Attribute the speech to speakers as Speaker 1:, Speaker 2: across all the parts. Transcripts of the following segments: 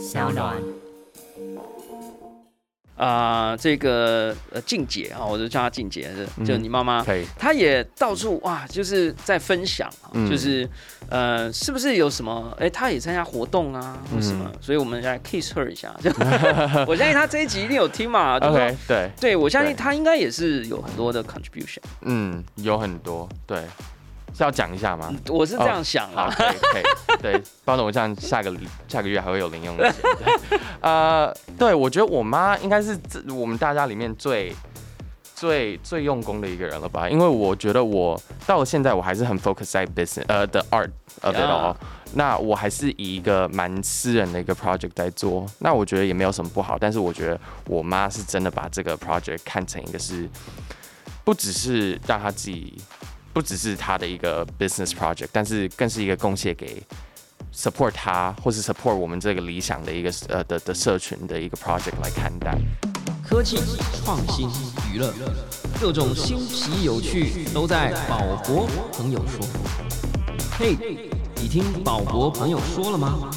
Speaker 1: 小暖。
Speaker 2: 啊、这个呃静姐啊，我就叫她静姐，就就
Speaker 3: 嗯
Speaker 2: 你妈妈，她也到处哇，就是在分享啊，
Speaker 3: 嗯
Speaker 2: 就是呃，是不是有什么？哎、她也参加活动啊，或什么，
Speaker 3: 嗯
Speaker 2: 所以我们来 kiss her 一下。就 我相信她这一集一定有听嘛，就说
Speaker 3: OK，对，
Speaker 2: 对我相信她应该也是有很多的 contribution，
Speaker 3: 嗯，有很多，对，是要讲一下吗？
Speaker 2: 我是这样想
Speaker 3: 好，
Speaker 2: 啊。
Speaker 3: 可以，可以，对，包总我这样下个下个月还会有零用钱。对呃，对，我觉得我妈应该是这我们大家里面最最最用功的一个人了吧？因为我觉得我到了现在，我还是很 focus 在 business 呃的 art of it all。那我还是以一个蛮私人的一个 project 在做，那我觉得也没有什么不好，但是我觉得我妈是真的把这个 project 看成一个是，不只是让她自己，不只是他的一个 business project，但是更是一个贡献给 support 他或是 support 我们这个理想的一个呃的的社群的一个 project 来看待。
Speaker 4: 科技、创新、娱乐，各种新奇有趣都在宝博朋友说。嘿，你听宝博朋友说了吗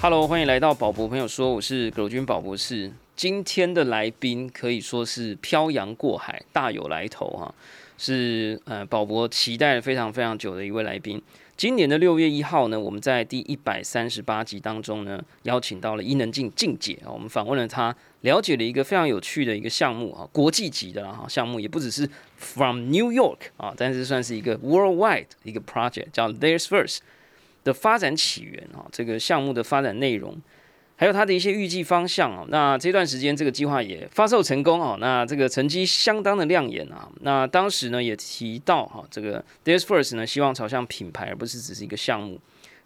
Speaker 2: ？Hello，欢迎来到宝博朋友说，我是葛军宝博士。今天的来宾可以说是漂洋过海，大有来头哈、是呃宝博期待了非常非常久的一位来宾。今年的六月一号呢，我们在第一百三十八集当中呢，邀请到了伊能静静姐啊，我们访问了她，了解了一个非常有趣的一个项目啊，国际级的啦哈项目，也不只是 from New York 啊，但是算是一个 worldwide 一个 project，叫 Theirs First。的发展起源啊，这个项目的发展内容，还有它的一些预计方向啊。那这段时间这个计划也发售成功哦，那这个成绩相当的亮眼啊。那当时呢也提到哈、这个 Days First 呢希望朝向品牌，而不是只是一个项目。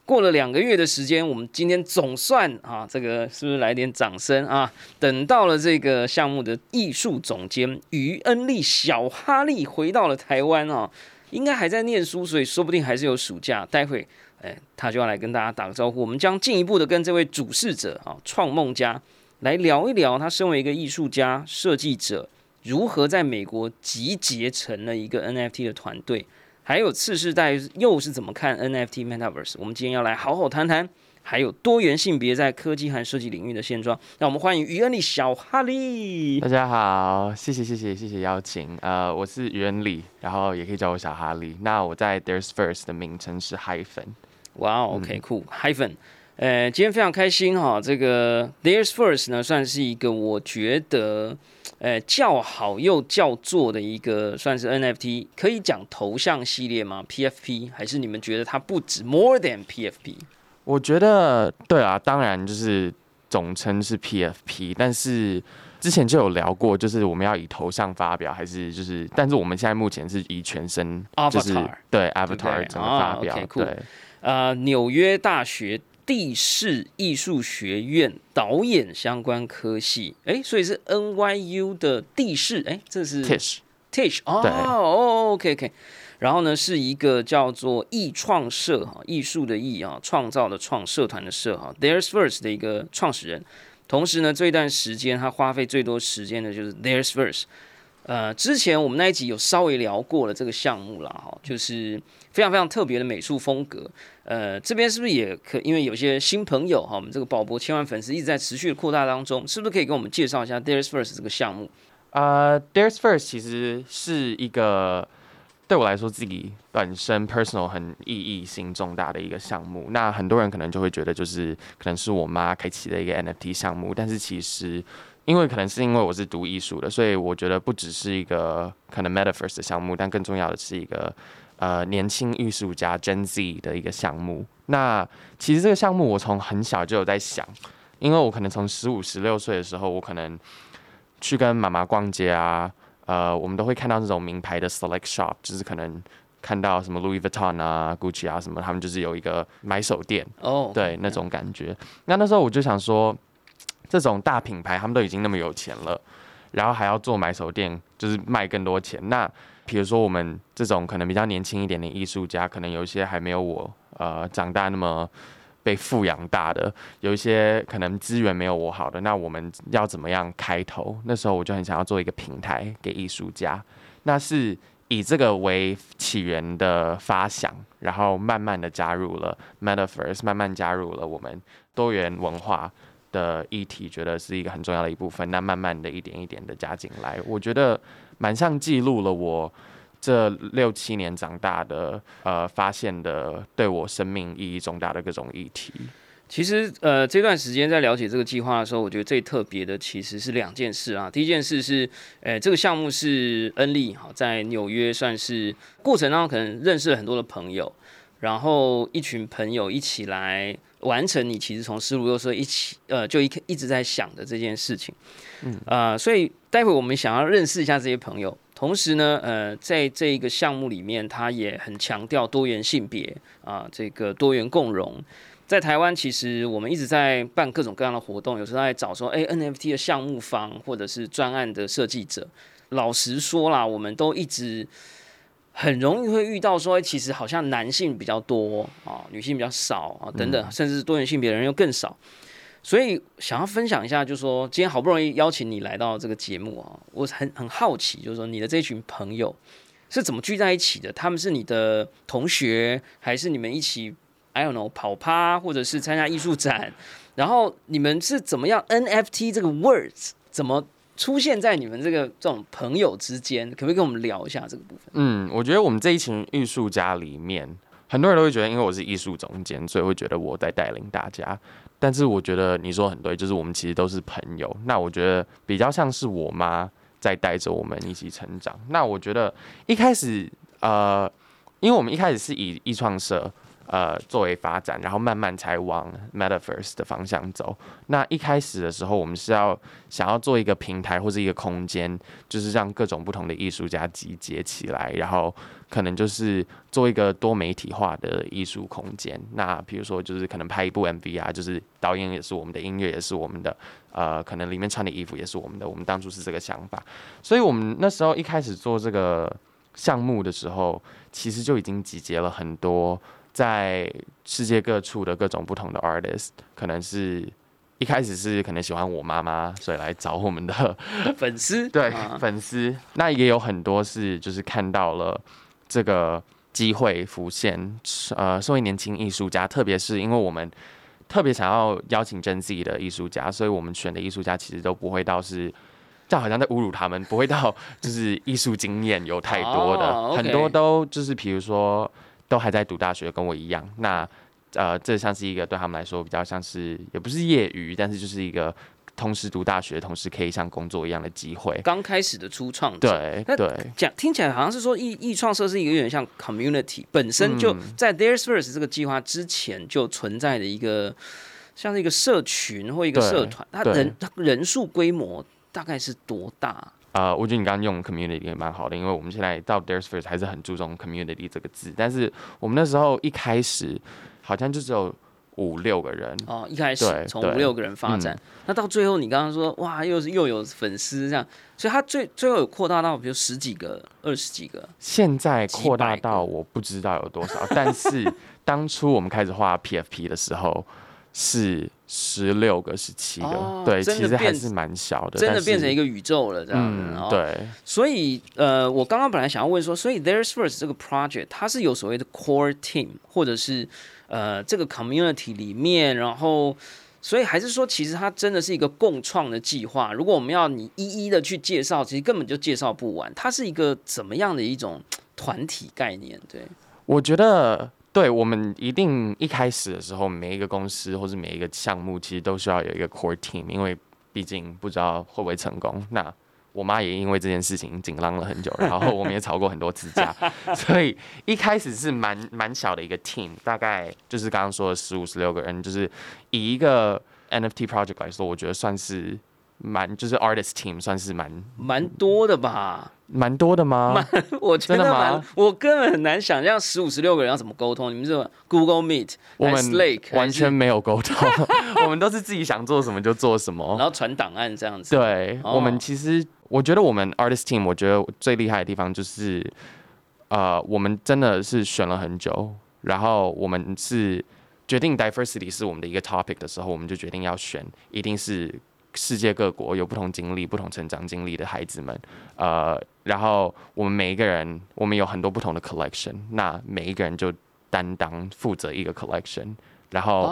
Speaker 2: 过了两个月的时间，我们今天总算啊，这个是不是来点掌声啊？等到了这个项目的艺术总监于恩利小哈利回到了台湾啊，应该还在念书，所以说不定还是有暑假。待会哎，他就要来跟大家打个招呼。我们将进一步的跟这位主事者啊，创梦家来聊一聊，他身为一个艺术家、设计者，如何在美国集结成了一个 NFT 的团队，还有次世代又是怎么看 NFT Metaverse。我们今天要来好好谈谈，还有多元性别在科技和设计领域的现状。让我们欢迎于恩利小哈利
Speaker 3: 大。家好，谢谢谢谢谢谢邀请。呃，我是于恩利，然后也可以叫我小哈利。那我在 There's First 的名称是 Hyphen。
Speaker 2: 哇、o k 酷，hyphen，呃，今天非常开心哈，这个 There's First 呢，算是一个我觉得，呃，叫好又叫座的一个，算是 NFT，可以讲头像系列吗？PFP 还是你们觉得它不止 more than PFP？
Speaker 3: 我觉得对啊，当然就是总称是 PFP，但是之前就有聊过，就是我们要以头像发表，还是就是，但是我们现在目前是以全身就是对
Speaker 2: 对
Speaker 3: Avatar 整个
Speaker 2: 啊
Speaker 3: 发表
Speaker 2: ，OK，酷
Speaker 3: 对，
Speaker 2: 呃，纽约大学地势艺术学院导演相关科系，诶，所以是 NYU 的地势，诶，这是 Tish，Tish 哦哦，OK OK，然后呢是一个叫做艺创社哈，艺术的艺啊，创造的创，社团的社哈，There's First 的一个创始人。同时呢，这一段时间他花费最多时间的就是 There's First。呃，之前我们那一集有稍微聊过了这个项目了，哈，就是非常非常特别的美术风格。呃，这边是不是也可？因为有些新朋友哈，我们这个宝博千万粉丝一直在持续的扩大当中，是不是可以给我们介绍一下 There's First 这个项目？
Speaker 3: 呃，There's First 其实是一个对我来说自己本身 personal 很意义性重大的一个项目。那很多人可能就会觉得，就是可能是我妈开启的一个 NFT 项目，但是其实因为可能是因为我是读艺术的，所以我觉得不只是一个可能 Metaverse 的项目，但更重要的是一个呃年轻艺术家 Gen Z 的一个项目。那其实这个项目我从很小就有在想，因为我可能从十五、十六岁的时候，我可能去跟妈妈逛街啊，呃，我们都会看到那种名牌的 select shop，就是可能看到什么 Louis Vuitton 啊、Gucci 啊什么，他们就是有一个买手店，
Speaker 2: 哦，
Speaker 3: 对那种感觉。那那时候我就想说，这种大品牌他们都已经那么有钱了，然后还要做买手店，就是卖更多钱。那比如说我们这种可能比较年轻一点的艺术家，可能有一些还没有我呃长大那么被富养大的，有一些可能资源没有我好的，那我们要怎么样开头？那时候我就很想要做一个平台给艺术家，那是以这个为起源的发想，然后慢慢的加入了 Metaverse，慢慢加入了我们多元文化的议题，觉得是一个很重要的一部分。那慢慢的一点一点的加进来，我觉得蛮像记录了我这六七年长大的呃发现的对我生命意义重大的各种议题。
Speaker 2: 其实，呃，这段时间在了解这个计划的时候，我觉得最特别的其实是两件事啊。第一件事是，呃，这个项目是恩利哈在纽约算是过程当中可能认识了很多的朋友，然后一群朋友一起来完成你其实从丝路又说一起，呃，就一一直在想的这件事情。嗯，呃，所以待会我们想要认识一下这些朋友，同时呢，呃，在这一个项目里面，他也很强调多元性别啊，这个多元共融。在台湾，其实我们一直在办各种各样的活动，有时候在找说，哎，NFT 的项目方或者是专案的设计者。老实说啦，我们都一直很容易会遇到说，其实好像男性比较多啊，女性比较少啊，等等，甚至是多元性别的人又更少。所以想要分享一下，就是说今天好不容易邀请你来到这个节目啊，我很很好奇，就是说你的这群朋友是怎么聚在一起的？他们是你的同学，还是你们一起？I don't know，跑趴或者是参加艺术展，然后你们是怎么样 NFT 这个 words 怎么出现在你们这个这种朋友之间？可不可以跟我们聊一下这个部分？
Speaker 3: 嗯，我觉得我们这一群艺术家里面，很多人都会觉得，因为我是艺术总监，所以会觉得我在带领大家。但是我觉得你说很对，就是我们其实都是朋友。那我觉得比较像是我妈在带着我们一起成长。那我觉得一开始，呃，因为我们一开始是以艺创社。呃，作为发展，然后慢慢才往 Metaverse 的方向走。那一开始的时候，我们是要想要做一个平台或者一个空间，就是让各种不同的艺术家集结起来，然后可能就是做一个多媒体化的艺术空间。那比如说，就是可能拍一部 MV 啊，就是导演也是我们的，音乐也是我们的，呃，可能里面穿的衣服也是我们的。我们当初是这个想法，所以我们那时候一开始做这个项目的时候，其实就已经集结了很多。在世界各处的各种不同的 artist，可能是一开始是可能喜欢我妈妈，所以来找我们的
Speaker 2: 粉丝。
Speaker 3: 对，粉丝。那也有很多是就是看到了这个机会浮现，呃，作为年轻艺术家，特别是因为我们特别想要邀请真自己的艺术家，所以我们选的艺术家其实都不会到是，这样好像在侮辱他们，不会到就是艺术经验有太多的，很多都就是比如说。都还在读大学，跟我一样。那呃，这像是一个对他们来说比较像是，也不是业余，但是就是一个同时读大学，同时可以像工作一样的机会。
Speaker 2: 刚开始的初创，
Speaker 3: 对对，
Speaker 2: 讲听起来好像是说艺艺创社是一个有点像 community，本身就在 There's First 这个计划之前就存在的一个像是一个社群或一个社团，它人它人数规模大概是多大？
Speaker 3: 呃，我觉得你刚刚用 community 也蛮好的，因为我们现在到 There's First 还是很注重 community 这个字，但是我们那时候一开始好像就只有五六个人
Speaker 2: 哦，一开始从五六个人发展，那到最后你刚刚说哇，又是又有粉丝这样，所以他最最后有扩大到比如十几个、二十几个，
Speaker 3: 现在扩大到我不知道有多少，但是当初我们开始画 PFP 的时候。是十六个、十七个，对，其实还是蛮小的，
Speaker 2: 真的变成一个宇宙了，这样。
Speaker 3: 对，
Speaker 2: 所以呃，我刚刚本来想要问说，所以 There's First 这个 project 它是有所谓的 core team，或者是呃这个 community 里面，然后所以还是说，其实它真的是一个共创的计划。如果我们要你一一的去介绍，其实根本就介绍不完。它是一个怎么样的一种团体概念？对，
Speaker 3: 我觉得。对我们一定一开始的时候，每一个公司或者每一个项目，其实都需要有一个 core team，因为毕竟不知道会不会成功。那我妈也因为这件事情紧张了很久，然后我们也吵过很多次架，所以一开始是蛮蛮小的一个 team，大概就是刚刚说的十五十六个人，就是以一个 NFT project 来说，我觉得算是。蛮就是 artist team 算是蛮
Speaker 2: 蛮多的吧，
Speaker 3: 蛮多的吗？
Speaker 2: 蛮我觉得蛮，我根本很难想象十五十六个人要怎么沟通。你们是 Google Meet，
Speaker 3: 我们
Speaker 2: Slack
Speaker 3: 完全没有沟通，我们都是自己想做什么就做什么，
Speaker 2: 然后传档案这样子。
Speaker 3: 对，我们其实我觉得我们 artist team，我觉得最厉害的地方就是，呃，我们真的是选了很久，然后我们是决定 diversity 是我们的一个 topic 的时候，我们就决定要选，一定是。世界各国有不同经历、不同成长经历的孩子们，呃，然后我们每一个人，我们有很多不同的 collection，那每一个人就担当负责一个 collection，然后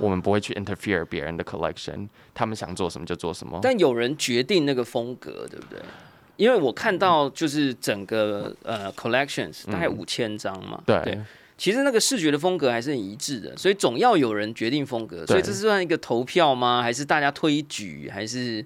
Speaker 3: 我们不会去 interfere 别人的 collection，他们想做什么就做什么。
Speaker 2: 但有人决定那个风格，对不对？因为我看到就是整个呃 collections 大概五千张嘛，
Speaker 3: 对，
Speaker 2: 其实那个视觉的风格还是很一致的，所以总要有人决定风格，所以这是算一个投票吗？还是大家推举？还是？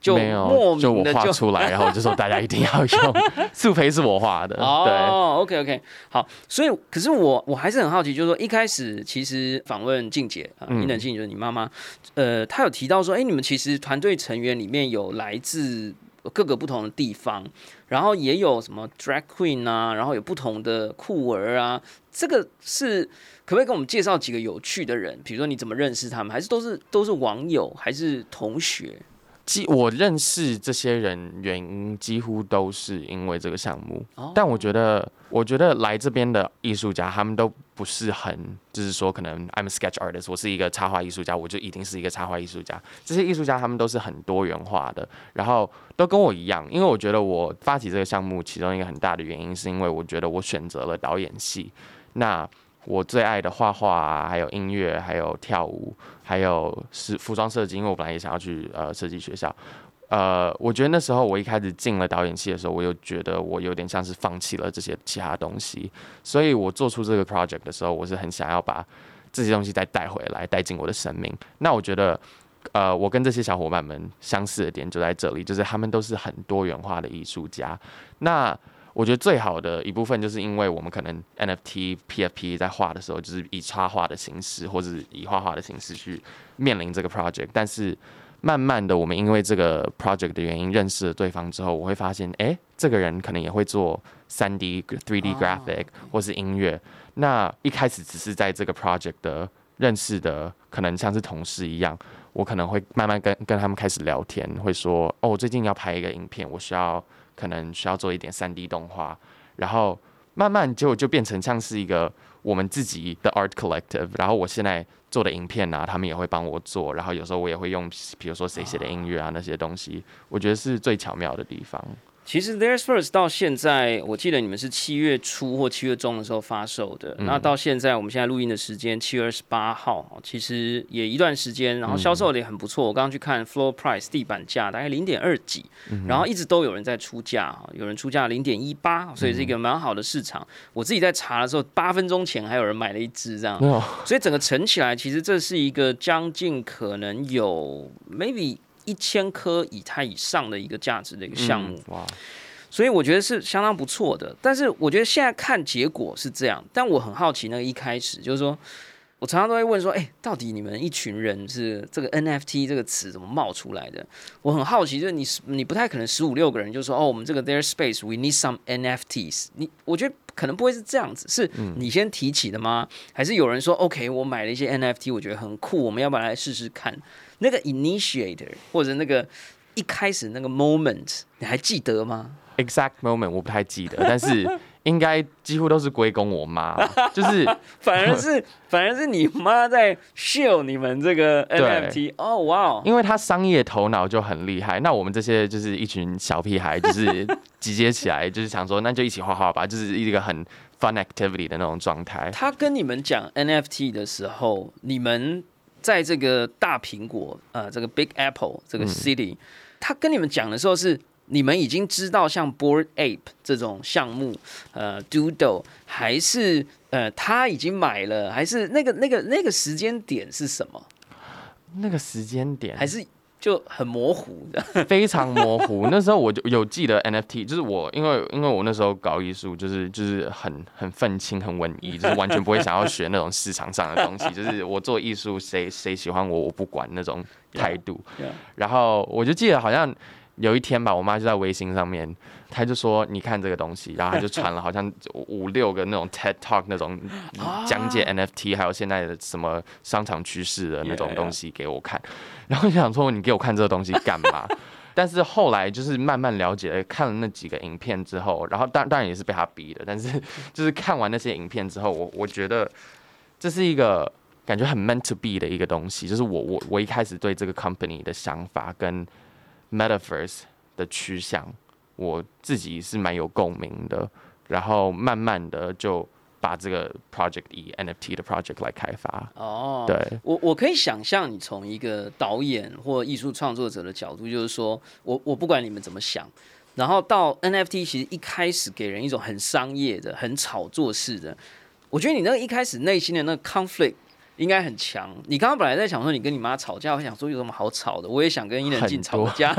Speaker 2: 就莫名的
Speaker 3: 就出来，然后我就说大家一定要用 素培是我画的。
Speaker 2: 哦，OK OK，好，所以可是我我还是很好奇，就是说一开始其实访问静姐啊，伊能静就是你妈妈，呃，她有提到说，哎，你们其实团队成员里面有来自各个不同的地方，然后也有什么 drag queen 啊，然后有不同的酷儿啊，这个是可不可以跟我们介绍几个有趣的人？比如说你怎么认识他们，还是都是都是网友，还是同学？
Speaker 3: 我认识这些人原因几乎都是因为这个项目，但我觉得，我觉得来这边的艺术家，他们都不是很，就是说，可能 I'm a sketch artist，我是一个插画艺术家，我就一定是一个插画艺术家。这些艺术家他们都是很多元化的，然后都跟我一样，因为我觉得我发起这个项目，其中一个很大的原因是因为我觉得我选择了导演系，那。我最爱的画画啊，还有音乐，还有跳舞，还有是服装设计。因为我本来也想要去呃设计学校，呃，我觉得那时候我一开始进了导演系的时候，我又觉得我有点像是放弃了这些其他东西。所以我做出这个 project 的时候，我是很想要把这些东西再带回来，带进我的生命。那我觉得，呃，我跟这些小伙伴们相似的点就在这里，就是他们都是很多元化的艺术家。那我觉得最好的一部分，就是因为我们可能 NFT、PFP 在画的时候，就是以插画的形式，或者以画画的形式去面临这个 project。但是慢慢的，我们因为这个 project 的原因认识了对方之后，我会发现，哎，这个人可能也会做三 D、3D graphic 或是音乐。那一开始只是在这个 project 的认识的，可能像是同事一样，我可能会慢慢跟跟他们开始聊天，会说，哦，我最近要拍一个影片，我需要。可能需要做一点三 D 动画，然后慢慢就就变成像是一个我们自己的 art collective。然后我现在做的影片啊，他们也会帮我做。然后有时候我也会用，比如说谁写的音乐啊那些东西，我觉得是最巧妙的地方。
Speaker 2: 其实 There's First 到现在，我记得你们是七月初或七月中的时候发售的。那到现在，我们现在录音的时间七月二十八号，其实也一段时间，然后销售也很不错。我刚刚去看 Floor Price 地板价大概零点二几，然后一直都有人在出价哈，有人出价零点一八，所以是一个蛮好的市场。我自己在查的时候，八分钟前还有人买了一支这样，所以整个乘起来，其实这是一个将近可能有 maybe。一千颗以太以上的一个价值的一个项目，哇！所以我觉得是相当不错的。但是我觉得现在看结果是这样，但我很好奇，那个一开始就是说，我常常都会问说，哎，到底你们一群人是这个 NFT 这个词怎么冒出来的？我很好奇，就是你你不太可能十五六个人就说，哦，我们这个 Their Space We Need Some NFTs。你我觉得可能不会是这样子，是你先提起的吗？还是有人说，OK，我买了一些 NFT，我觉得很酷，我们要不要来试试看？那个 initiator 或者那个一开始那个 moment，你还记得吗
Speaker 3: ？Exact moment 我不太记得，但是 应该几乎都是归功我妈，就是
Speaker 2: 反而是反而是你妈在 show 你们这个 NFT 哦，哇，
Speaker 3: 因为他商业头脑就很厉害，那我们这些就是一群小屁孩，就是 集结起来，就是想说那就一起画画吧，就是一个很 fun activity 的那种状态。
Speaker 2: 他跟你们讲 NFT 的时候，你们。在这个大苹果，呃，这个 Big Apple 这个 City，他跟你们讲的时候是你们已经知道像 Board Ape 这种项目，呃，Doodle 还是呃他已经买了，还是那个那个那个时间点是什么？
Speaker 3: 那个时间点
Speaker 2: 还是？就很模糊的，
Speaker 3: 非常模糊。那时候我就有记得 NFT，就是我因为因为我那时候搞艺术，就是就是很很愤青、很文艺，就是完全不会想要学那种市场上的东西。就是我做艺术，谁谁喜欢我，我不管那种态度。然后我就记得好像。有一天吧，我妈就在微信上面，她就说：“你看这个东西。”然后她就传了好像五六个那种 TED Talk 那种讲解 NFT，还有现在的什么商场趋势的那种东西给我看。然后就想说：“你给我看这个东西干嘛？” 但是后来就是慢慢了解，看了那几个影片之后，然后当当然也是被他逼的。但是就是看完那些影片之后，我我觉得这是一个感觉很 meant to be 的一个东西。就是我我我一开始对这个 company 的想法跟。Metaverse 的趋向，我自己是蛮有共鸣的，然后慢慢的就把这个 project 以 NFT 的 project 来开发。
Speaker 2: 哦，
Speaker 3: 对，
Speaker 2: 我我可以想象你从一个导演或艺术创作者的角度，就是说我我不管你们怎么想，然后到 NFT 其实一开始给人一种很商业的、很炒作式的，我觉得你那个一开始内心的那个 conflict 应该很强。你刚刚本来在想说你跟你妈吵架，我想说有什么好吵的，我也想跟伊能静吵架，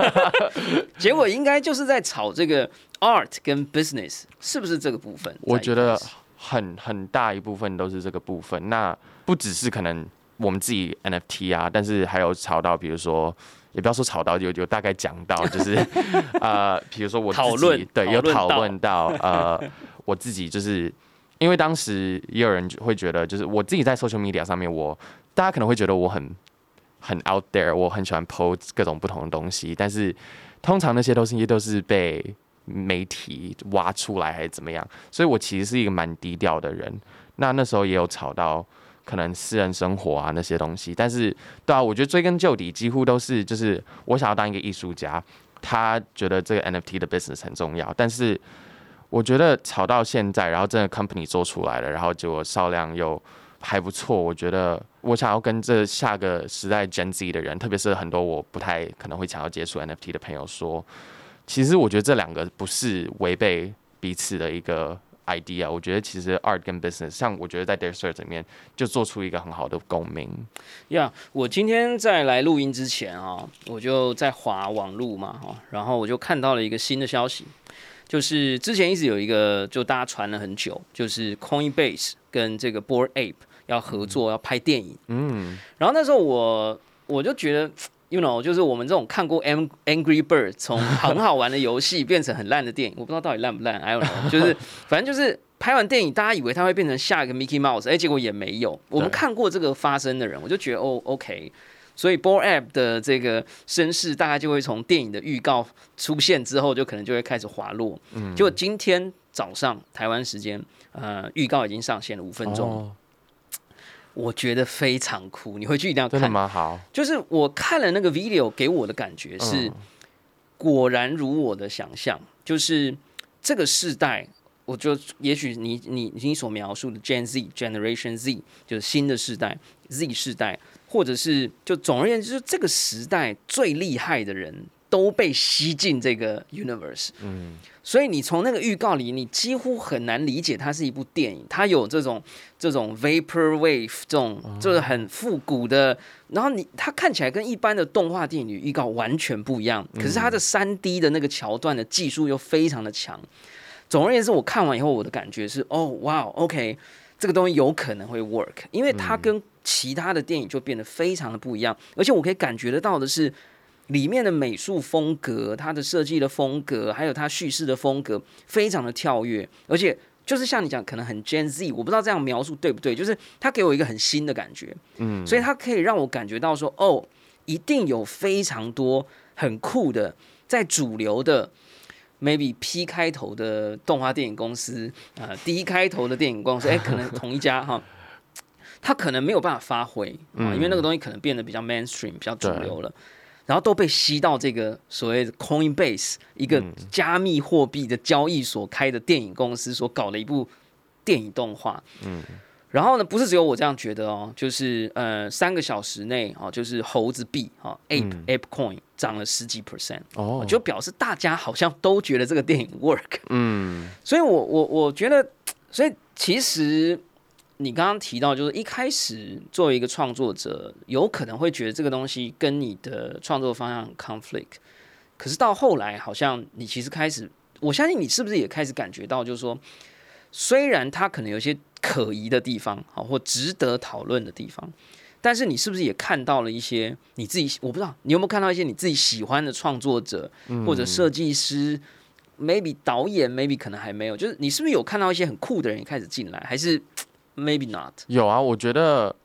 Speaker 2: 结果应该就是在吵这个 art 跟 business，是不是这个部分？
Speaker 3: 我觉得很很大一部分都是这个部分。那不只是可能我们自己 NFT 啊，但是还有吵到，比如说，也不要说吵到，有有大概讲到，就是 呃，比如说我自己
Speaker 2: 讨论
Speaker 3: 对有讨
Speaker 2: 讨论到
Speaker 3: 论到呃，我自己就是因为当时也有人会觉得，就是我自己在 social media 上面，我大家可能会觉得我很很 out there，我很喜欢 post 各种不同的东西，但是通常那些东西都是被媒体挖出来还是怎么样，所以我其实是一个蛮低调的人。那那时候也有吵到可能私人生活啊那些东西，但是对啊，我觉得追根究底，几乎都是就是我想要当一个艺术家，他觉得这个 NFT 的 business 很重要，但是我觉得吵到现在，然后真的 company 做出来了，然后结果销量又还不错，我觉得我想要跟这下个时代 Gen Z 的人，特别是很多我不太可能会想要接触 NFT 的朋友说，其实我觉得这两个不是违背彼此的一个 idea，我觉得其实 art 跟 business，像我觉得在 Dare Search 里面就做出一个很好的共鸣。
Speaker 2: 呀我今天在来录音之前啊，我就在划网路嘛，哈，然后我就看到了一个新的消息，就是之前一直有一个，就大家传了很久，就是 Coinbase 跟这个 Board Ape 要合作，要拍电影。
Speaker 3: 嗯，
Speaker 2: 然后那时候我我就觉得，you know，就是我们这种看过《Ang Angry Bird》从很好玩的游戏变成很烂的电影，我不知道到底烂不烂，I don't know，就是 反正就是拍完电影，大家以为它会变成下一个 Mickey Mouse，哎，结果也没有。我们看过这个发生的人，我就觉得哦，OK。所以 b o r App 的这个声势大概就会从电影的预告出现之后，就可能就会开始滑落。嗯，结果今天早上台湾时间，呃，预告已经上线了五分钟，
Speaker 3: 哦
Speaker 2: 我觉得非常酷，你回去一定要
Speaker 3: 真的
Speaker 2: 看。
Speaker 3: 吗？好，
Speaker 2: 就是我看了那个 video，给我的感觉是，
Speaker 3: 嗯
Speaker 2: 果然如我的想象，就是这个世代，我就也许你你你所描述的 Gen Z Generation Z，就是新的世代 Z 世代，或者是就总而言之，就是这个时代最厉害的人都被吸进这个 universe。
Speaker 3: 嗯，
Speaker 2: 所以你从那个预告里，你几乎很难理解它是一部电影。它有这种这种 vapor wave 这种就是很复古的，然后你它看起来跟一般的动画电影预告完全不一样。可是它的三 D 的那个桥段的技术又非常的强。总而言之，我看完以后，我的感觉是，哦，哇，OK，这个东西有可能会 work，因为它跟其他的电影就变得非常的不一样，而且我可以感觉得到的是。里面的美术风格、它的设计的风格，还有它叙事的风格，非常的跳跃，而且就是像你讲，可能很 Gen Z，我不知道这样描述对不对，就是它给我一个很新的感觉，
Speaker 3: 嗯，
Speaker 2: 所以它可以让我感觉到说，哦，一定有非常多很酷的，在主流的 maybe P 开头的动画电影公司，呃，D 开头的电影公司，哎，可能同一家哈。它可能没有办法发挥啊，因为那个东西可能变得比较 mainstream、比较主流了。然后都被吸到这个所谓的 Coinbase 一个加密货币的交易所开的电影公司所搞的一部电影动画。嗯，然后呢，不是只有我这样觉得哦，就是呃三个小时内哦，就是猴子币哦，Ape、Ape Coin 涨了十几 percent，
Speaker 3: 哦，
Speaker 2: 就表示大家好像都觉得这个电影 work。
Speaker 3: 嗯，
Speaker 2: 所以我我我觉得，所以其实你刚刚提到，就是一开始作为一个创作者，有可能会觉得这个东西跟你的创作方向很 conflict，可是到后来，好像你其实开始，我相信你是不是也开始感觉到，就是说，虽然它可能有些可疑的地方，好或值得讨论的地方。但是你是不是也看到了一些你自己？我不知道你有没有看到一些你自己喜欢的创作者或者设计师、m a y b e 导演，maybe 可能还没有。就是你是不是有看到一些很酷的人也开始进来？还是 maybe not？
Speaker 3: 有啊，我觉得，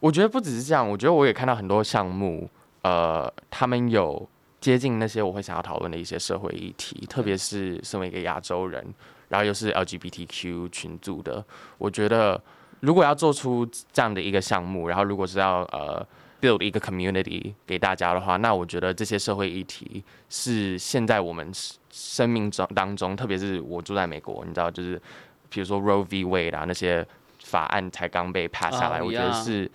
Speaker 3: 我觉得不只是这样，我觉得我也看到很多项目，呃，他们有接近那些我会想要讨论的一些社会议题，特别是身为一个亚洲人，然后又是 LGBTQ 群组的，我觉得如果要做出这样的一个项目，然后如果是要呃 build 一个 community 给大家的话，那我觉得这些社会议题是现在我们生命中当中，特别是我住在美国，你知道，就是比如说 Roe v. Wade 啊那些法案才刚被 pass 下来，
Speaker 2: 哦
Speaker 3: 我觉得是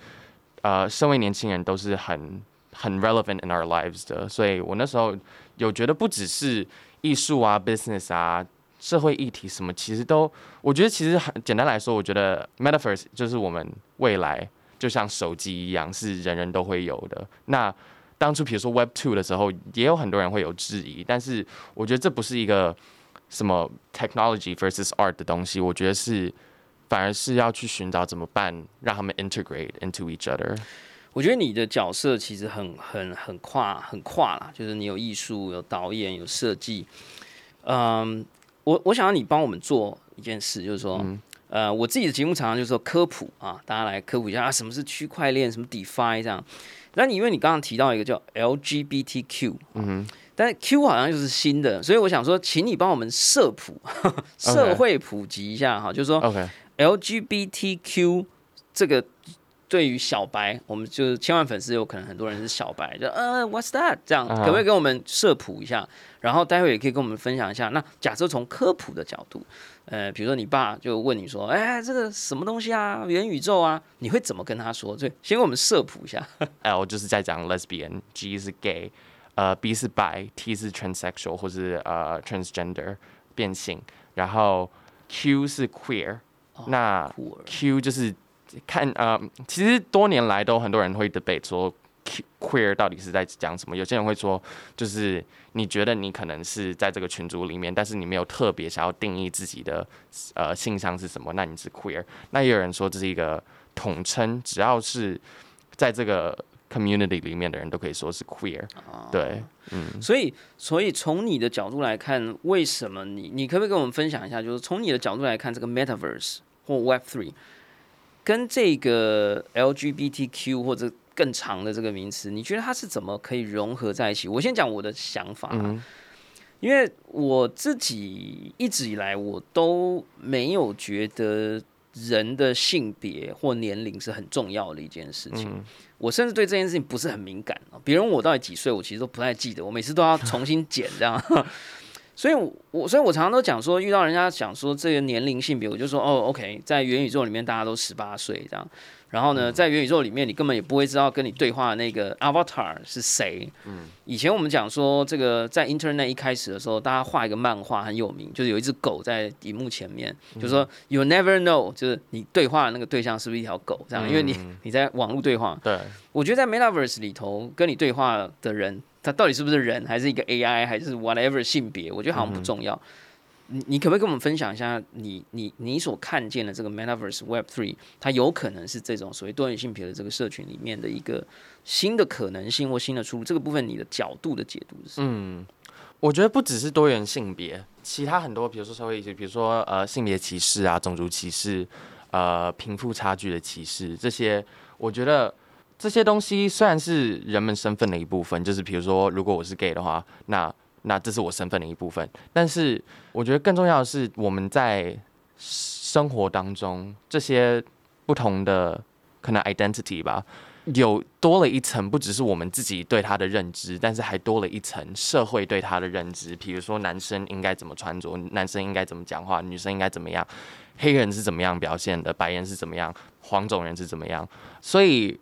Speaker 3: 呃，身为年轻人都是很很 relevant in our lives 的，所以我那时候有觉得不只是艺术啊、business 啊、社会议题什么，其实都我觉得其实很简单来说，我觉得 metaverse 就是我们未来就像手机一样，是人人都会有的。那当初比如说 Web Two 的时候，也有很多人会有质疑，但是我觉得这不是一个什么 technology versus art 的东西，我觉得是反而是要去寻找怎么办让他们 integrate into each other。
Speaker 2: 我觉得你的角色其实很很很跨很跨啦，就是你有艺术、有导演、有设计。嗯，我我想要你帮我们做一件事，就是说，呃，我自己的节目常常就是说科普啊，大家来科普一下啊，什么是区块链，什么 DeFi 这样。那你因为你刚刚提到一个叫 LGBTQ，嗯但是 Q 好像就是新的，所以我想说，请你帮我们社普社会普及一下哈，就是说
Speaker 3: OK，
Speaker 2: LGBTQ 这个对于小白，我们就是千万粉丝，有可能很多人是小白，就呃，What's that？这样
Speaker 3: 啊
Speaker 2: 可不可以给我们社普一下？然后待会也可以跟我们分享一下。那假设从科普的角度，呃，比如说你爸就问你说，哎，这个什么东西啊，元宇宙啊，你会怎么跟他说？所以先给我们社普一下。
Speaker 3: L 就是在讲 lesbian，G 是 gay，呃，B 是 bi，T 是 transsexual 或是呃 transgender 变性，然后 Q 是 queer，、那 Q 就是看呃，其实多年来都很多人会 debate 说 Q queer 到底是在讲什么。有些人会说，就是你觉得你可能是在这个群组里面，但是你没有特别想要定义自己的呃性向是什么，那你是 queer。那也有人说这是一个统称，只要是在这个 community 里面的人都可以说是 queer。对，嗯，
Speaker 2: 所以，所以从你的角度来看，为什么你你可不可以跟我们分享一下？就是从你的角度来看，这个 Metaverse 或 Web Three 跟这个 LGBTQ 或者更长的这个名词，你觉得它是怎么可以融合在一起？我先讲我的想法啊、
Speaker 3: 嗯
Speaker 2: 因为我自己一直以来我都没有觉得人的性别或年龄是很重要的一件事情。
Speaker 3: 嗯
Speaker 2: 我甚至对这件事情不是很敏感哦。别人问我到底几岁，我其实都不太记得，我每次都要重新剪这样。所以我，我所以我常常都讲说，遇到人家讲说这个年龄性别，我就说哦，OK，在元宇宙里面大家都十八岁这样。然后呢，在元宇宙里面，你根本也不会知道跟你对话的那个 avatar 是谁。嗯，以前我们讲说，这个在 Internet 一开始的时候，大家画一个漫画很有名，就是有一只狗在荧幕前面，就说 You never know，就是你对话的那个对象是不是一条狗这样，因为你你在网络对话。
Speaker 3: 对，
Speaker 2: 我觉得在 Metaverse 里头跟你对话的人，他到底是不是人，还是一个 AI，还是 whatever 性别，我觉得好像不重要。你你可不可以跟我们分享一下你你你所看见的这个 Metaverse Web Three，它有可能是这种所谓多元性别的这个社群里面的一个新的可能性或新的出路？这个部分你的角度的解读是？
Speaker 3: 嗯，我觉得不只是多元性别，其他很多，比如说社会议题，比如说呃性别歧视啊、种族歧视、呃贫富差距的歧视，这些，我觉得这些东西虽然是人们身份的一部分，就是比如说如果我是 gay 的话，那那这是我身份的一部分，但是我觉得更重要的是我们在生活当中这些不同的可能 identity 吧，有多了一层，不只是我们自己对他的认知，但是还多了一层社会对他的认知。比如说，男生应该怎么穿着，男生应该怎么讲话，女生应该怎么样，黑人是怎么样表现的，白人是怎么样，黄种人是怎么样。所以，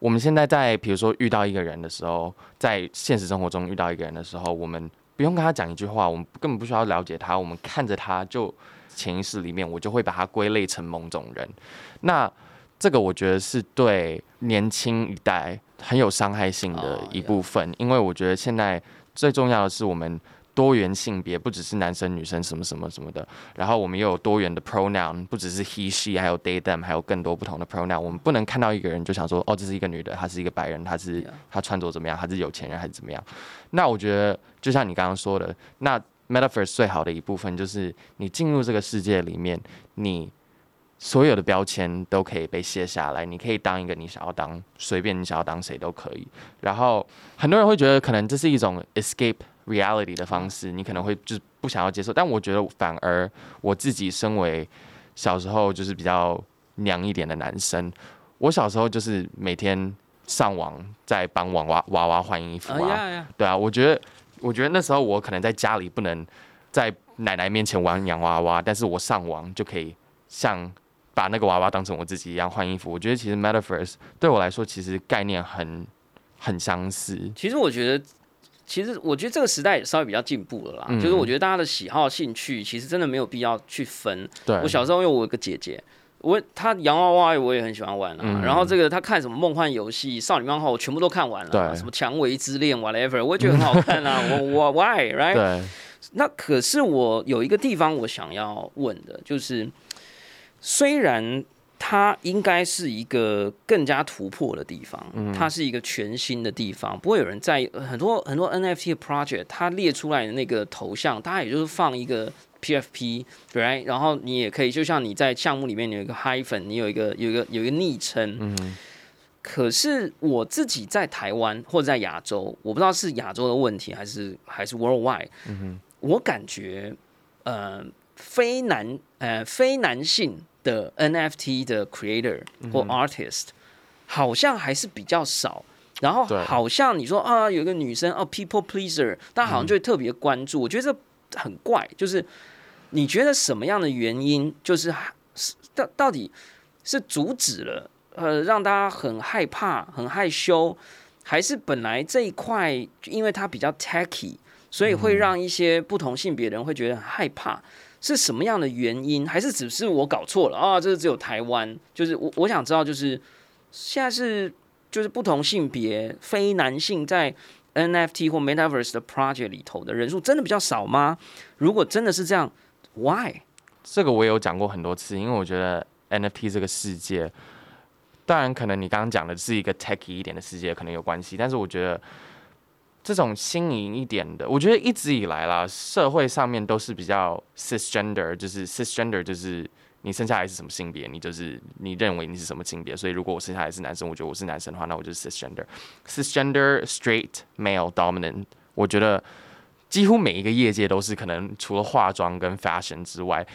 Speaker 3: 我们现在在比如说遇到一个人的时候，在现实生活中遇到一个人的时候，我们不用跟他讲一句话，我们根本不需要了解他，我们看着他就潜意识里面，我就会把他归类成某种人。那这个我觉得是对年轻一代很有伤害性的一部分，因为我觉得现在最重要的是我们多元性别，不只是男生女生什么什么什么的，然后我们又有多元的 pronoun，不只是 he she，还有 they them，还有更多不同的 pronoun。我们不能看到一个人就想说，哦，这是一个女的，她是一个白人，她是她穿着怎么样，她是有钱人还是怎么样？那我觉得就像你刚刚说的，那 metaphors 最好的一部分就是你进入这个世界里面，你所有的标签都可以被卸下来，你可以当一个你想要当，随便你想要当谁都可以。然后很多人会觉得可能这是一种 escape reality 的方式，你可能会就是不想要接受，但我觉得反而我自己身为小时候就是比较娘一点的男生，我小时候就是每天上网在帮娃娃娃娃换衣服啊，对啊，我觉得我觉得那时候我可能在家里不能在奶奶面前玩洋娃娃，但是我上网就可以像把那个娃娃当成我自己一样换衣服。我觉得其实 metaphors 对我来说其实概念很很相似，
Speaker 2: 其实我觉得，其实我觉得这个时代也稍微比较进步了啦。
Speaker 3: 嗯
Speaker 2: 就是我觉得大家的喜好、兴趣，其实真的没有必要去分。
Speaker 3: 对，
Speaker 2: 我小时候因为我有个姐姐，我她洋娃娃我也很喜欢玩啊。
Speaker 3: 嗯
Speaker 2: 然后这个她看什么梦幻游戏、少女漫画，我全部都看完了什么蔷薇之恋 whatever，我也觉得很好看啊。我我 why right？
Speaker 3: 对，
Speaker 2: 那可是我有一个地方我想要问的，就是虽然它应该是一个更加突破的地方，它是一个全新的地方，不会有人在很多很多 NFT 的 project，它列出来的那个头像，它也就是放一个 PFP，right？然后你也可以，就像你在项目里面你有一个 hyphen，你有一个有一个有一个昵称，
Speaker 3: 嗯。
Speaker 2: 可是我自己在台湾或者在亚洲，我不知道是亚洲的问题还是还是 worldwide，嗯、我感觉呃非男呃非男性的 NFT 的 creator 或 artist、好像还是比较少。然后好像你说啊，有一个女生哦，people pleaser，大家好像就会特别关注。我觉得这很怪，就是你觉得什么样的原因，就是是到到底是阻止了呃让大家很害怕、很害羞，还是本来这一块因为它比较 tacky，所以会让一些不同性别的人会觉得很害怕？是什么样的原因？还是只是我搞错了啊？这是只有台湾？就是我我想知道，就是现在是就是不同性别非男性在 NFT 或 Metaverse 的 project 里头的人数真的比较少吗？如果真的是这样，Why？
Speaker 3: 这个我也有讲过很多次，因为我觉得 NFT 这个世界，当然可能你刚刚讲的是一个 techy 一点的世界，可能有关系，但是我觉得这种新颖一点的，我觉得一直以来啦，社会上面都是比较 cisgender，就是 cisgender 就是你生下来是什么性别，你就是你认为你是什么性别，所以如果我生下来是男生，我觉得我是男生的话，那我就是 cisgender。cisgender straight male dominant，我觉得几乎每一个业界都是可能除了化妆跟 fashion 之外，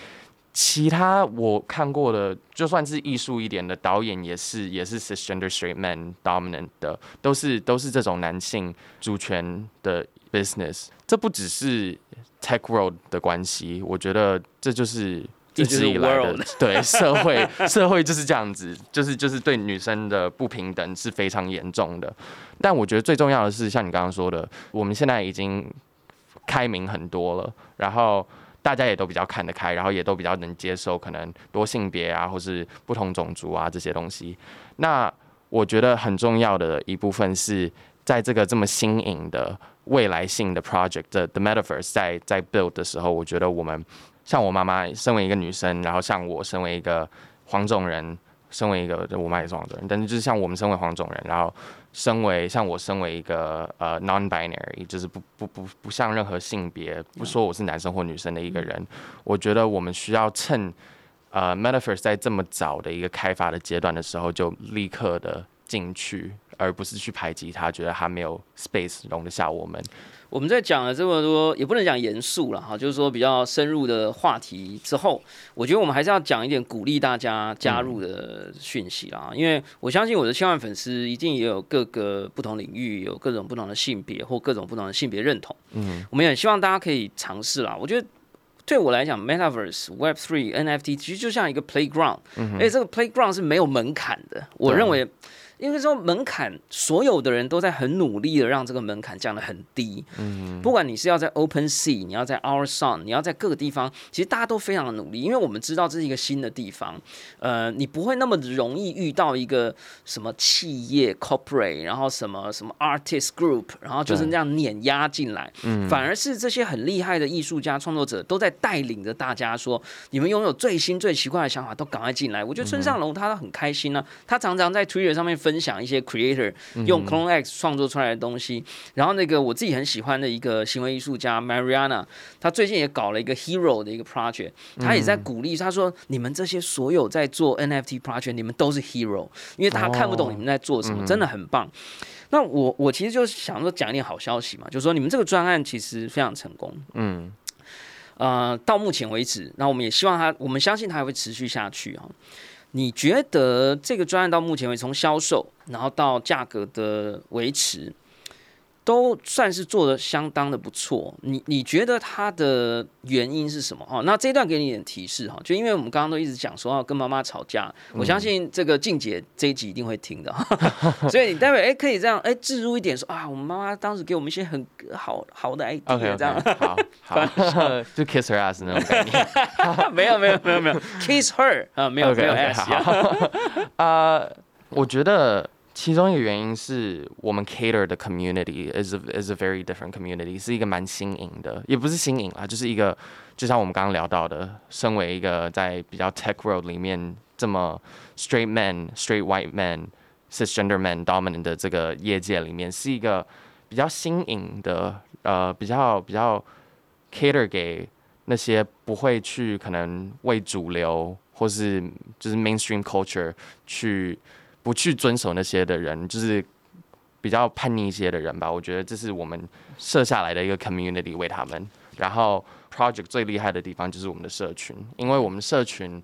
Speaker 3: 其他我看过的，就算是艺术一点的导演，也是也是 cisgender straight man dominant 的，都是都是这种男性主权的 business。这不只是 tech world 的关系，我觉得这就是
Speaker 2: 这就是
Speaker 3: 一直以来的对社会 社会就是这样子，就是就是对女生的不平等是非常严重的。但我觉得最重要的是，像你刚刚说的，我们现在已经开明很多了，然后大家也都比较看得开，然后也都比较能接受可能多性别啊，或是不同种族啊这些东西。那我觉得很重要的一部分是在这个这么新颖的未来性的 project 的 The Metaverse 在在 build 的时候，我觉得我们像我妈妈身为一个女生，然后像我身为一个黄种人，身为一个我妈也是黄种人，但是就是像我们身为黄种人，然后身为像我身为一个呃 non-binary，就是不不不不像任何性别，不说我是男生或女生的一个人，我觉得我们需要趁呃 Metaverse 在这么早的一个开发的阶段的时候，就立刻的进去，而不是去排挤他，觉得他没有 space 容得下我们。
Speaker 2: 我们在讲了这么多，也不能讲严肃了哈，就是说比较深入的话题之后，我觉得我们还是要讲一点鼓励大家加入的讯息啦。因为我相信我的千万粉丝一定也有各个不同领域，有各种不同的性别或各种不同的性别认同。嗯，我们也希望大家可以尝试啦。我觉得对我来讲，Metaverse、Web Three、NFT 其实就像一个 playground，而且这个 playground 是没有门槛的。我认为。因为说门槛，所有的人都在很努力的让这个门槛降得很低。嗯，不管你是要在 Open Sea，你要在 Our Sun，你要在各个地方，其实大家都非常的努力，因为我们知道这是一个新的地方。呃，你不会那么容易遇到一个什么企业 corporate，然后什么什么 artist group，然后就是那样碾压进来。嗯，反而是这些很厉害的艺术家创作者都在带领着大家说，你们拥有最新最奇怪的想法，都赶快进来。我觉得村上龙他很开心呢、他常常在 Twitter 上面分享一些 creator 用 Clone X 创作出来的东西。然后那个我自己很喜欢的一个行为艺术家 Mariana，他最近也搞了一个 Hero 的一个 project，他也在鼓励他说，你们这些所有在做 NFT project，你们都是 hero，因为他看不懂你们在做什么，真的很棒。那我我其实就想说讲一点好消息嘛，就是说你们这个专案其实非常成功，
Speaker 3: 嗯，
Speaker 2: 呃，到目前为止，那我们也希望他，我们相信他还会持续下去啊。你觉得这个专案到目前为止，从销售然后到价格的维持，都算是做的相当的不错。你你觉得它的原因是什么？哈，那这一段给你一点提示哈，就因为我们刚刚都一直讲说要跟妈妈吵架，我相信这个静姐这一集一定会听的，所以你待会哎可以这样哎置入一点说啊，我们妈妈当时给我们一些很好好的 idea，这样。
Speaker 3: 好好。就 kiss her ass 那种概念，
Speaker 2: 没有没有没有没有。Kiss her 啊，没有没有 ass
Speaker 3: 啊，我觉得。其中一个原因是我们 cater 的 community is a, is a very different community，是一个蛮新颖的，也不是新颖啦，就是一个就像我们刚刚聊到的，身为一个在比较 tech world 里面这么 straight men、straight white men、cisgender men dominant 的这个业界里面，是一个比较新颖的，呃，比较比较 cater 给那些不会去可能为主流或是就是 mainstream culture 去。不去遵守那些的人，就是比较叛逆一些的人吧。我觉得这是我们设下来的一个 community 为他们。然后 project 最厉害的地方就是我们的社群，因为我们社群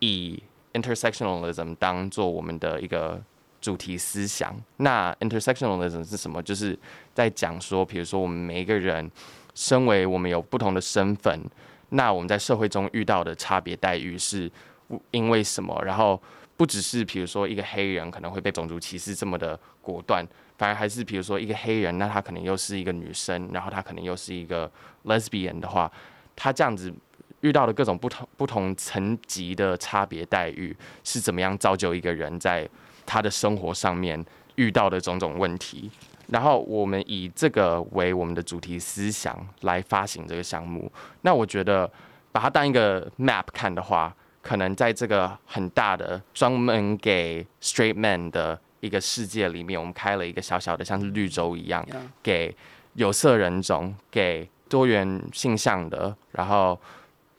Speaker 3: 以 intersectionalism 当做我们的一个主题思想。那 intersectionalism 是什么？就是在讲说，比如说我们每一个人，身为我们有不同的身份，那我们在社会中遇到的差别待遇是因为什么？然后不只是比如说一个黑人可能会被种族歧视这么的果断，反而还是比如说一个黑人，那他可能又是一个女生，然后他可能又是一个 lesbian 的话，他这样子遇到的各种不同不同层级的差别待遇，是怎么样造就一个人在他的生活上面遇到的种种问题？然后我们以这个为我们的主题思想来发行这个项目，那我觉得把它当一个 map 看的话。可能在这个很大的专门给 straight man 的一个世界里面，我们开了一个小小的像是绿洲一样，给有色人种、给多元性向的，然后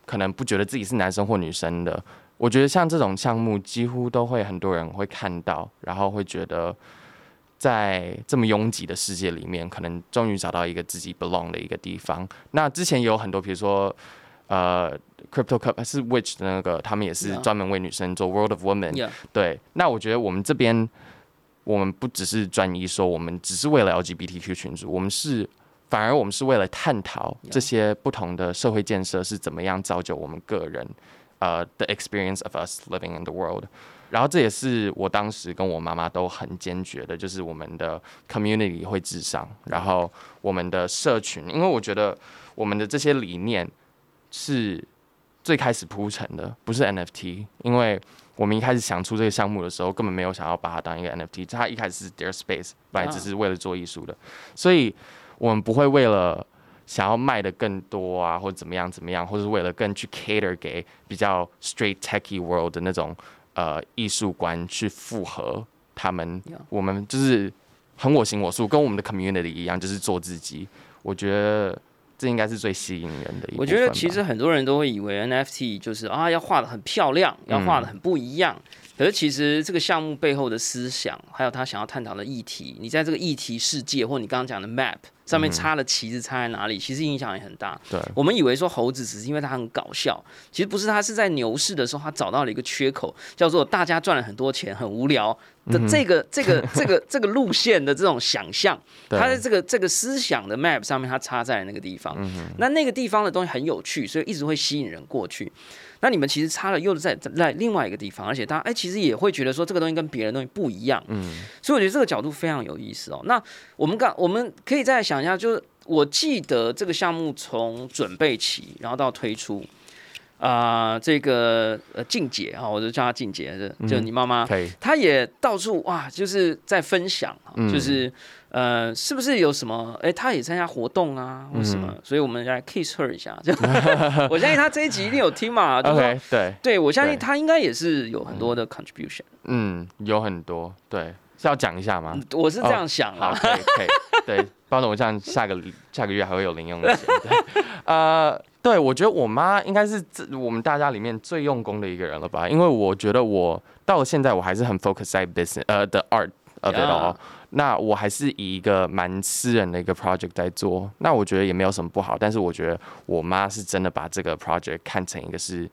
Speaker 3: 可能不觉得自己是男生或女生的。我觉得像这种项目，几乎都会很多人会看到，然后会觉得在这么拥挤的世界里面，可能终于找到一个自己 belong 的一个地方。那之前有很多，比如说。呃，Crypto Cup 还是 Which 的那个，他们也是专门为女生做 World of Women。对，那我觉得我们这边，我们不只是专一说，我们只是为了 LGBTQ 群组，我们是反而我们是为了探讨这些不同的社会建设是怎么样造就我们个人呃的 experience of us living in the world。然后这也是我当时跟我妈妈都很坚决的，就是我们的 community 会至上，然后我们的社群，因为我觉得我们的这些理念。是最开始铺陈的，不是 NFT，因为我们一开始想出这个项目的时候，根本没有想要把它当一个 NFT，它一开始是 Their Space，本来只是为了做艺术的，所以我们不会为了想要卖的更多啊，或者怎么样怎么样，或者是为了更去 cater 给比较 straight techy world 的那种呃艺术观去符合他们，我们就是很我行我素，跟我们的 community 一样，就是做自己，我觉得。这应该是最吸引人的。
Speaker 2: 我觉得其实很多人都会以为 NFT 就是啊，要画的很漂亮，要画的很不一样。可是其实这个项目背后的思想，还有他想要探讨的议题，你在这个议题世界，或你刚刚讲的 Map 上面插的旗子插在哪里，其实影响也很大。
Speaker 3: 对，
Speaker 2: 我们以为说猴子只是因为它很搞笑，其实不是，它是在牛市的时候，他找到了一个缺口，叫做大家赚了很多钱，很无聊。的这个这个 这个这个路线的这种想象，它在这个这个思想的 map 上面，它插在那个地方。那那个地方的东西很有趣，所以一直会吸引人过去。那你们其实插了又在在另外一个地方，而且大家哎，其实也会觉得说这个东西跟别人东西不一样。嗯，所以我觉得这个角度非常有意思哦。那我们刚我们可以再想一下，就是我记得这个项目从准备起，然后到推出。啊，这个呃，静姐啊，我就叫她静姐，就就你妈妈，她也到处哇，就是在分享，就是呃，是不是有什么？哎，她也参加活动啊，或什么？所以我们来 kiss her 一下，就 我相信她这一集一定有听嘛。
Speaker 3: OK，对，
Speaker 2: 对我相信她应该也是有很多的 contribution。
Speaker 3: 嗯，有很多，对，是要讲一下吗？
Speaker 2: 我是这样想啊，
Speaker 3: 可以，可以，对，包括我这样下个下个月还会有零用钱，对，呃。对，我觉得我妈应该是这我们大家里面最用功的一个人了吧？因为我觉得我到了现在，我还是很 focus 在 business 呃的 art of it all。那我还是以一个蛮私人的一个 project 在做。那我觉得也没有什么不好，但是我觉得我妈是真的把这个 project 看成一个是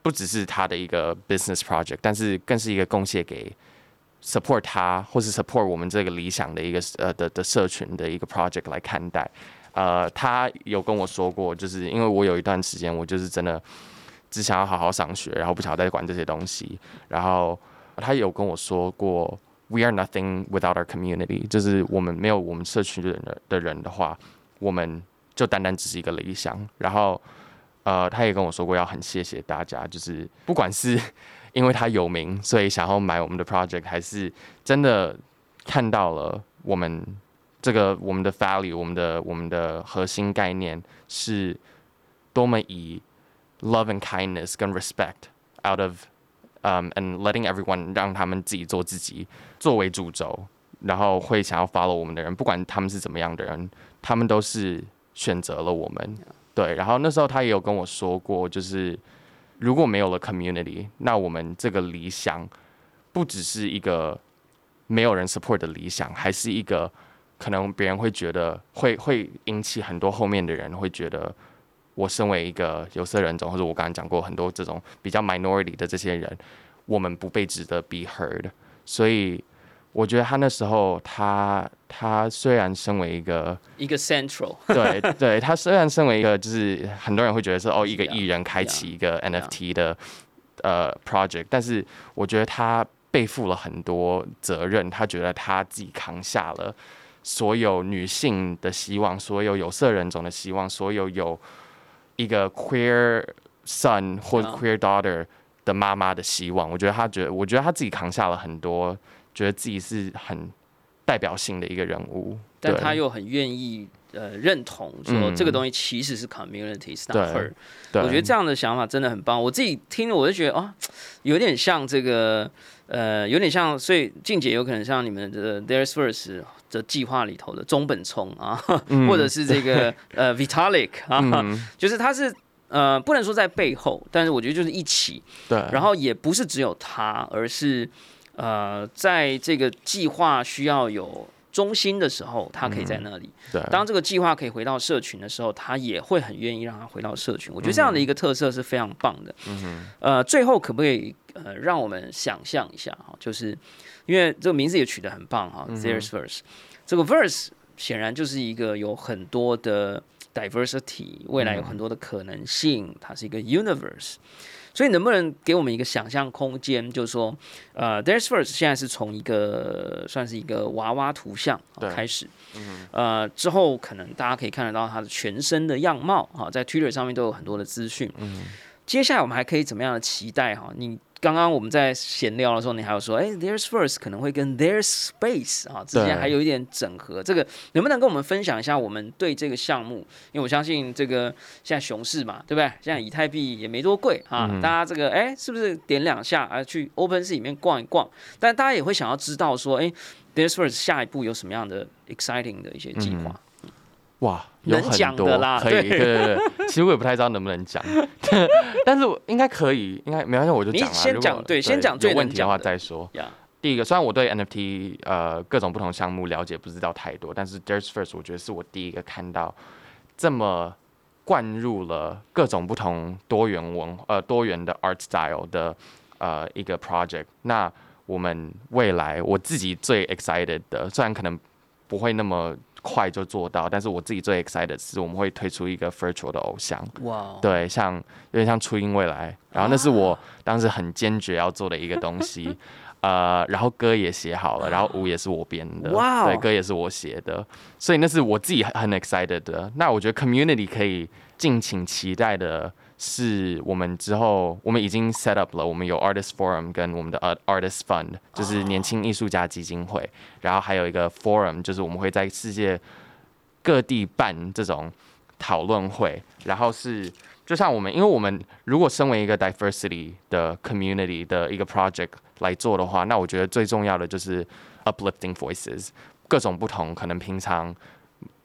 Speaker 3: 不只是她的一个 business project，但是更是一个贡献给 support 她或是 support 我们这个理想的一个呃的的社群的一个 project 来看待。呃，他有跟我说过，就是因为我有一段时间我就是真的只想要好好上学，然后不想再管这些东西。然后他有跟我说过，We are nothing without our community，就是我们没有我们社区的人的人的话，我们就单单只是一个理想。然后呃，他也跟我说过要很谢谢大家，就是不管是因为他有名，所以想要买我们的 project，还是真的看到了我们。这个我们的 value，我们的我们的核心概念是多么以 love and kindness 跟 respect out of um and letting everyone 让他们自己做自己作为主轴，然后会想要 follow 我们的人，不管他们是怎么样的人，他们都是选择了我们。对，然后那时候他也有跟我说过，就是如果没有了 community，那我们这个理想不只是一个没有人 support 的理想，还是一个。可能别人会觉得会会引起很多后面的人会觉得，我身为一个有色人种，或者我刚刚讲过很多这种比较 minority 的这些人，我们不被值得 be heard。所以我觉得他那时候，他他虽然身为一个
Speaker 2: 一个 central，
Speaker 3: 对对，他虽然身为一个就是很多人会觉得是哦一个艺人开启一个 NFT 的呃 project，但是我觉得他背负了很多责任，他觉得他自己扛下了。所有女性的希望，所有有色人种的希望，所有有一个 queer son 或者 queer daughter 的妈妈的希望，我觉得他觉得，我觉得他自己扛下了很多，觉得自己是很代表性的一个人物，
Speaker 2: 但他又很愿意呃认同说这个东西其实是 community s t a her。我觉得这样的想法真的很棒。我自己听了我就觉得啊，有点像这个呃，有点像，所以静姐有可能像你们的 There's First。的计划里头的中本聪啊，或者是这个呃 Vitalik 啊，就是他是呃不能说在背后，但是我觉得就是一起，
Speaker 3: 对，
Speaker 2: 然后也不是只有他，而是呃在这个计划需要有中心的时候，他可以在那里；
Speaker 3: 对，
Speaker 2: 当这个计划可以回到社群的时候，他也会很愿意让他回到社群。我觉得这样的一个特色是非常棒的。嗯呃，最后可不可以呃让我们想象一下哈，就是。因为这个名字也取得很棒哈，There's verse，这个 verse 显然就是一个有很多的 diversity，未来有很多的可能性，它是一个 universe，所以能不能给我们一个想象空间？就是说，呃，There's First 现在是从一个算是一个娃娃图像开始，呃，之后可能大家可以看得到它的全身的样貌哈，在 Twitter 上面都有很多的资讯。接下来我们还可以怎么样的期待哈？你刚刚我们在闲聊的时候，你还有说，哎，There's First 可能会跟 There's Space 啊之间还有一点整合，这个能不能跟我们分享一下我们对这个项目？因为我相信这个现在熊市嘛，对不对？现在以太币也没多贵啊，大家这个哎，是不是点两下啊去 Open Sea 里面逛一逛？但大家也会想要知道说，哎，There's First 下一步有什么样的 exciting 的一些计划？
Speaker 3: 哇，
Speaker 2: 能讲的啦，
Speaker 3: 可以，对对对。其实我也不太知道能不能讲，但是我应该可以，应该没关系，我就讲
Speaker 2: 了。先讲对，先讲
Speaker 3: 有问题的话再说。第一个，虽然我对 NFT 呃各种不同项目了解不知道太多，但是 There's First 我觉得是我第一个看到这么灌入了各种不同多元文呃多元的 art style 的呃一个 project。那我们未来我自己最 excited 的，虽然可能不会那么。快就做到，但是我自己最 excited 是我们会推出一个 virtual 的偶像，哇，对，像有点像初音未来，然后那是我当时很坚决要做的一个东西，呃，然后歌也写好了，然后舞也是我编的，哇，对，歌也是我写的，所以那是我自己很 excited 的。那我觉得 community 可以敬请期待的。是我们之后，我们已经 set up 了，我们有 artist forum 跟我们的 artist fund，就是年轻艺术家基金会，然后还有一个 forum，就是我们会在世界各地办这种讨论会，然后是就像我们，因为我们如果身为一个 diversity 的 community 的一个 project 来做的话，那我觉得最重要的就是 uplifting voices，各种不同，可能平常。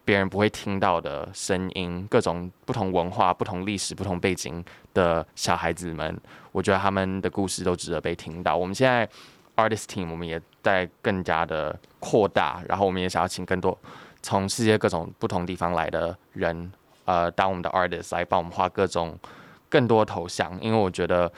Speaker 3: 别人不会听到的声音，各种不同文化、不同历史、不同背景的小孩子们，我觉得他们的故事都值得被听到。我们现在 artist team 我们也在更加的扩大，然后我们也想要请更多从世界各种不同地方来的人，呃，当我们的 artist 来帮我们画各种更多头像，因为我觉得。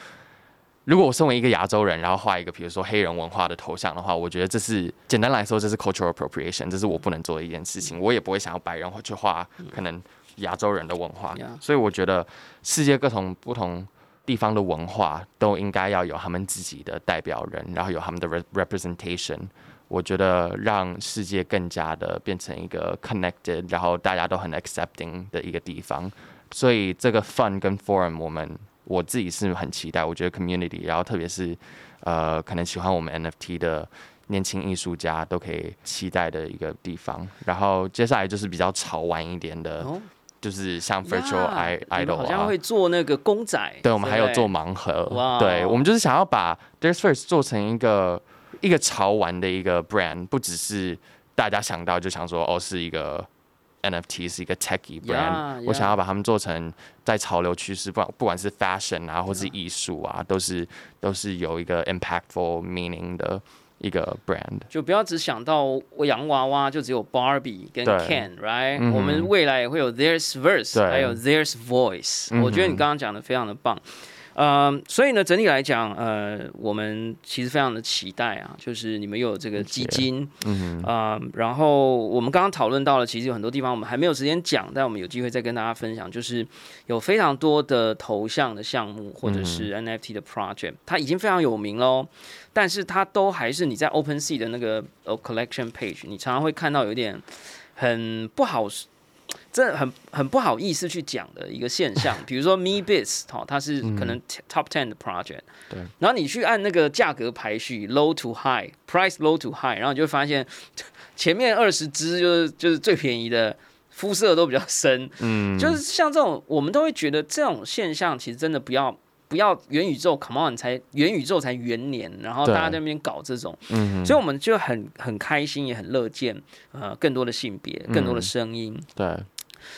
Speaker 3: 如果我身为一个亚洲人，然后画一个比如说黑人文化的头像的话，我觉得这是简单来说，这是 cultural appropriation，这是我不能做的一件事情。我也不会想要白人去画可能亚洲人的文化，所以我觉得世界各种不同地方的文化都应该要有他们自己的代表人，然后有他们的 representation。我觉得让世界更加的变成一个 connected，然后大家都很 accepting 的一个地方。所以这个 fun 跟 forum 我们。我自己是很期待，我觉得 community，然后特别是呃，可能喜欢我们 NFT 的年轻艺术家都可以期待的一个地方。然后接下来就是比较潮玩一点的，就是像 virtual idol
Speaker 2: 好像会做那个公仔，
Speaker 3: 对，我们还有做盲盒，对，我们就是想要把 There's First 做成一个一个潮玩的一个 brand，不只是大家想到就想说哦是一个。NFT 是一个 techy brand，我想要把他们做成在潮流趋势，不管不管是 fashion 啊，或是艺术啊，都是都是有一个 impactful meaning 的一个 brand。
Speaker 2: 就不要只想到洋娃娃，就只有 Barbie 跟 Ken，right？我们未来也会有 There's verse，还有 There's voice。我觉得你刚刚讲的非常的棒。呃，所以呢，整体来讲，呃，我们其实非常的期待啊，就是你们又有这个基金，嗯啊，然后我们刚刚讨论到了，其实有很多地方我们还没有时间讲，但我们有机会再跟大家分享，就是有非常多的头像的项目或者是 NFT 的 project，它已经非常有名喽，但是它都还是你在 OpenSea 的那个 collection page，你常常会看到有点很不好。这很很不好意思去讲的一个现象，比如说 Me Bits，哈，它是可能 Top Ten 的 project，
Speaker 3: 对，
Speaker 2: 然后你去按那个价格排序，Low to High，Price Low to High，然后你就会发现 前面二十只就是就是最便宜的，肤色都比较深，嗯，就是像这种，我们都会觉得这种现象其实真的不要。不要元宇宙，Come on，才元宇宙才元年，然后大家在那边搞这种，嗯所以我们就很很开心，也很乐见，呃，更多的性别，更多的声音。
Speaker 3: 对，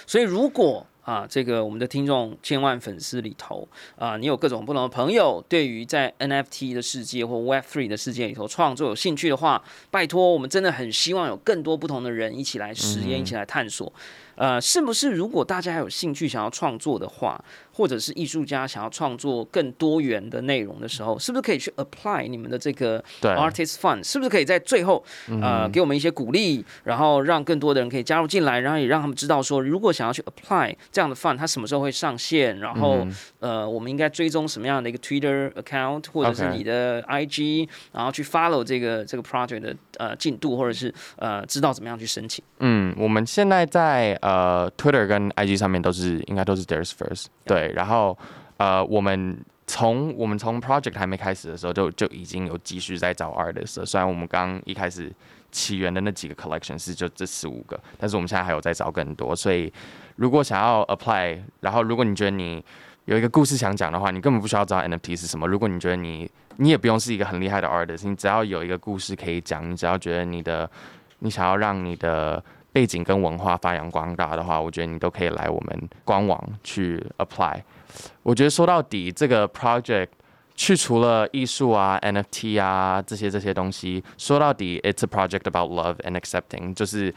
Speaker 2: 所以如果啊，这个我们的听众千万粉丝里头啊，你有各种不同的朋友，对于在 NFT 的世界或 Web Three 的世界里头创作有兴趣的话，拜托，我们真的很希望有更多不同的人一起来实验，一起来探索。呃，是不是如果大家有兴趣想要创作的话，或者是艺术家想要创作更多元的内容的时候，是不是可以去 apply 你们的这个 artist fund？是不是可以在最后呃给我们一些鼓励，然后让更多的人可以加入进来，然后也让他们知道说，如果想要去 apply 这样的 fund，它什么时候会上线？然后呃，我们应该追踪什么样的一个 Twitter account，或者是你的 IG，然后去 follow 这个这个 project 的呃进度，或者是呃知道怎么样去申请？
Speaker 3: 嗯，我们现在在。呃，Twitter 跟 IG 上面都是应该都是 There's First，对。然后呃，我们从我们从 project 还没开始的时候，就就已经有继续在找 artist 了。虽然我们刚一开始起源的那几个 collection 是就这十五个，但是我们现在还有在找更多。所以如果想要 apply，然后如果你觉得你有一个故事想讲的话，你根本不需要知道 NFT 是什么。如果你觉得你你也不用是一个很厉害的 artist，你只要有一个故事可以讲，你只要觉得你的你想要让你的背景跟文化发扬光大的话，我觉得你都可以来我们官网去 apply。我觉得说到底，这个 project 去除了艺术啊、NFT 啊这些这些东西，说到底，it's a project about love and accepting，就是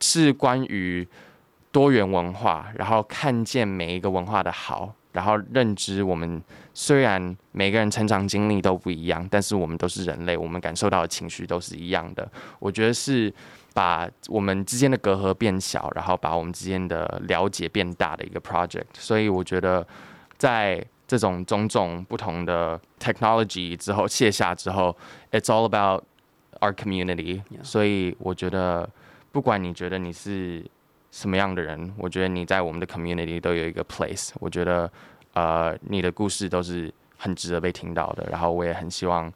Speaker 3: 是关于多元文化，然后看见每一个文化的好，然后认知我们虽然每个人成长经历都不一样，但是我们都是人类，我们感受到的情绪都是一样的。我觉得是。把我们之间的隔阂变小，然后把我们之间的了解变大的一个 project，所以我觉得在这种种种不同的 technology 之后卸下之后，it's all about our community。所以我觉得，不管你觉得你是什么样的人，我觉得你在我们的 community 都有一个 place。我觉得，呃，你的故事都是很值得被听到的。然后我也很希望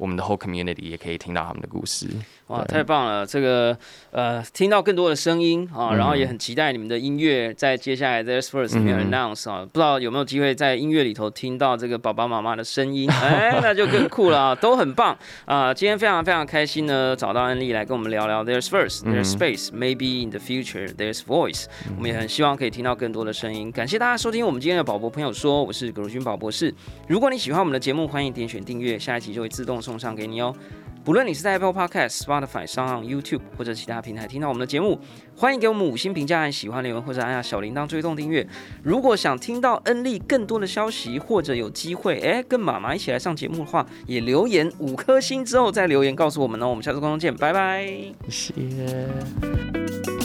Speaker 3: 我们的 whole community 也可以听到他们的故事。
Speaker 2: 哇，太棒了！这个呃，听到更多的声音啊，然后也很期待你们的音乐在接下来 there's First 里面 announce 啊，不知道有没有机会在音乐里头听到这个爸爸妈妈的声音？哎，那就更酷了啊，都很棒啊！今天非常非常开心呢，找到安利来跟我们聊聊 There's First, There's Space, Maybe in the Future, There's Voice。我们也很希望可以听到更多的声音。感谢大家收听我们今天的宝博朋友说，我是葛如君宝博士。如果你喜欢我们的节目，欢迎点选订阅，下一集就会自动送上给你哦。不论你是在 Apple Podcast、Spotify、上 YouTube 或者其他平台听到我们的节目，欢迎给我们五星评价按喜欢留言，或者按下小铃铛追踪订阅。如果想听到恩利更多的消息，或者有机会哎跟妈妈一起来上节目的话，也留言五颗星之后再留言告诉我们哦。我们下次观众见，拜拜。
Speaker 3: 谢谢。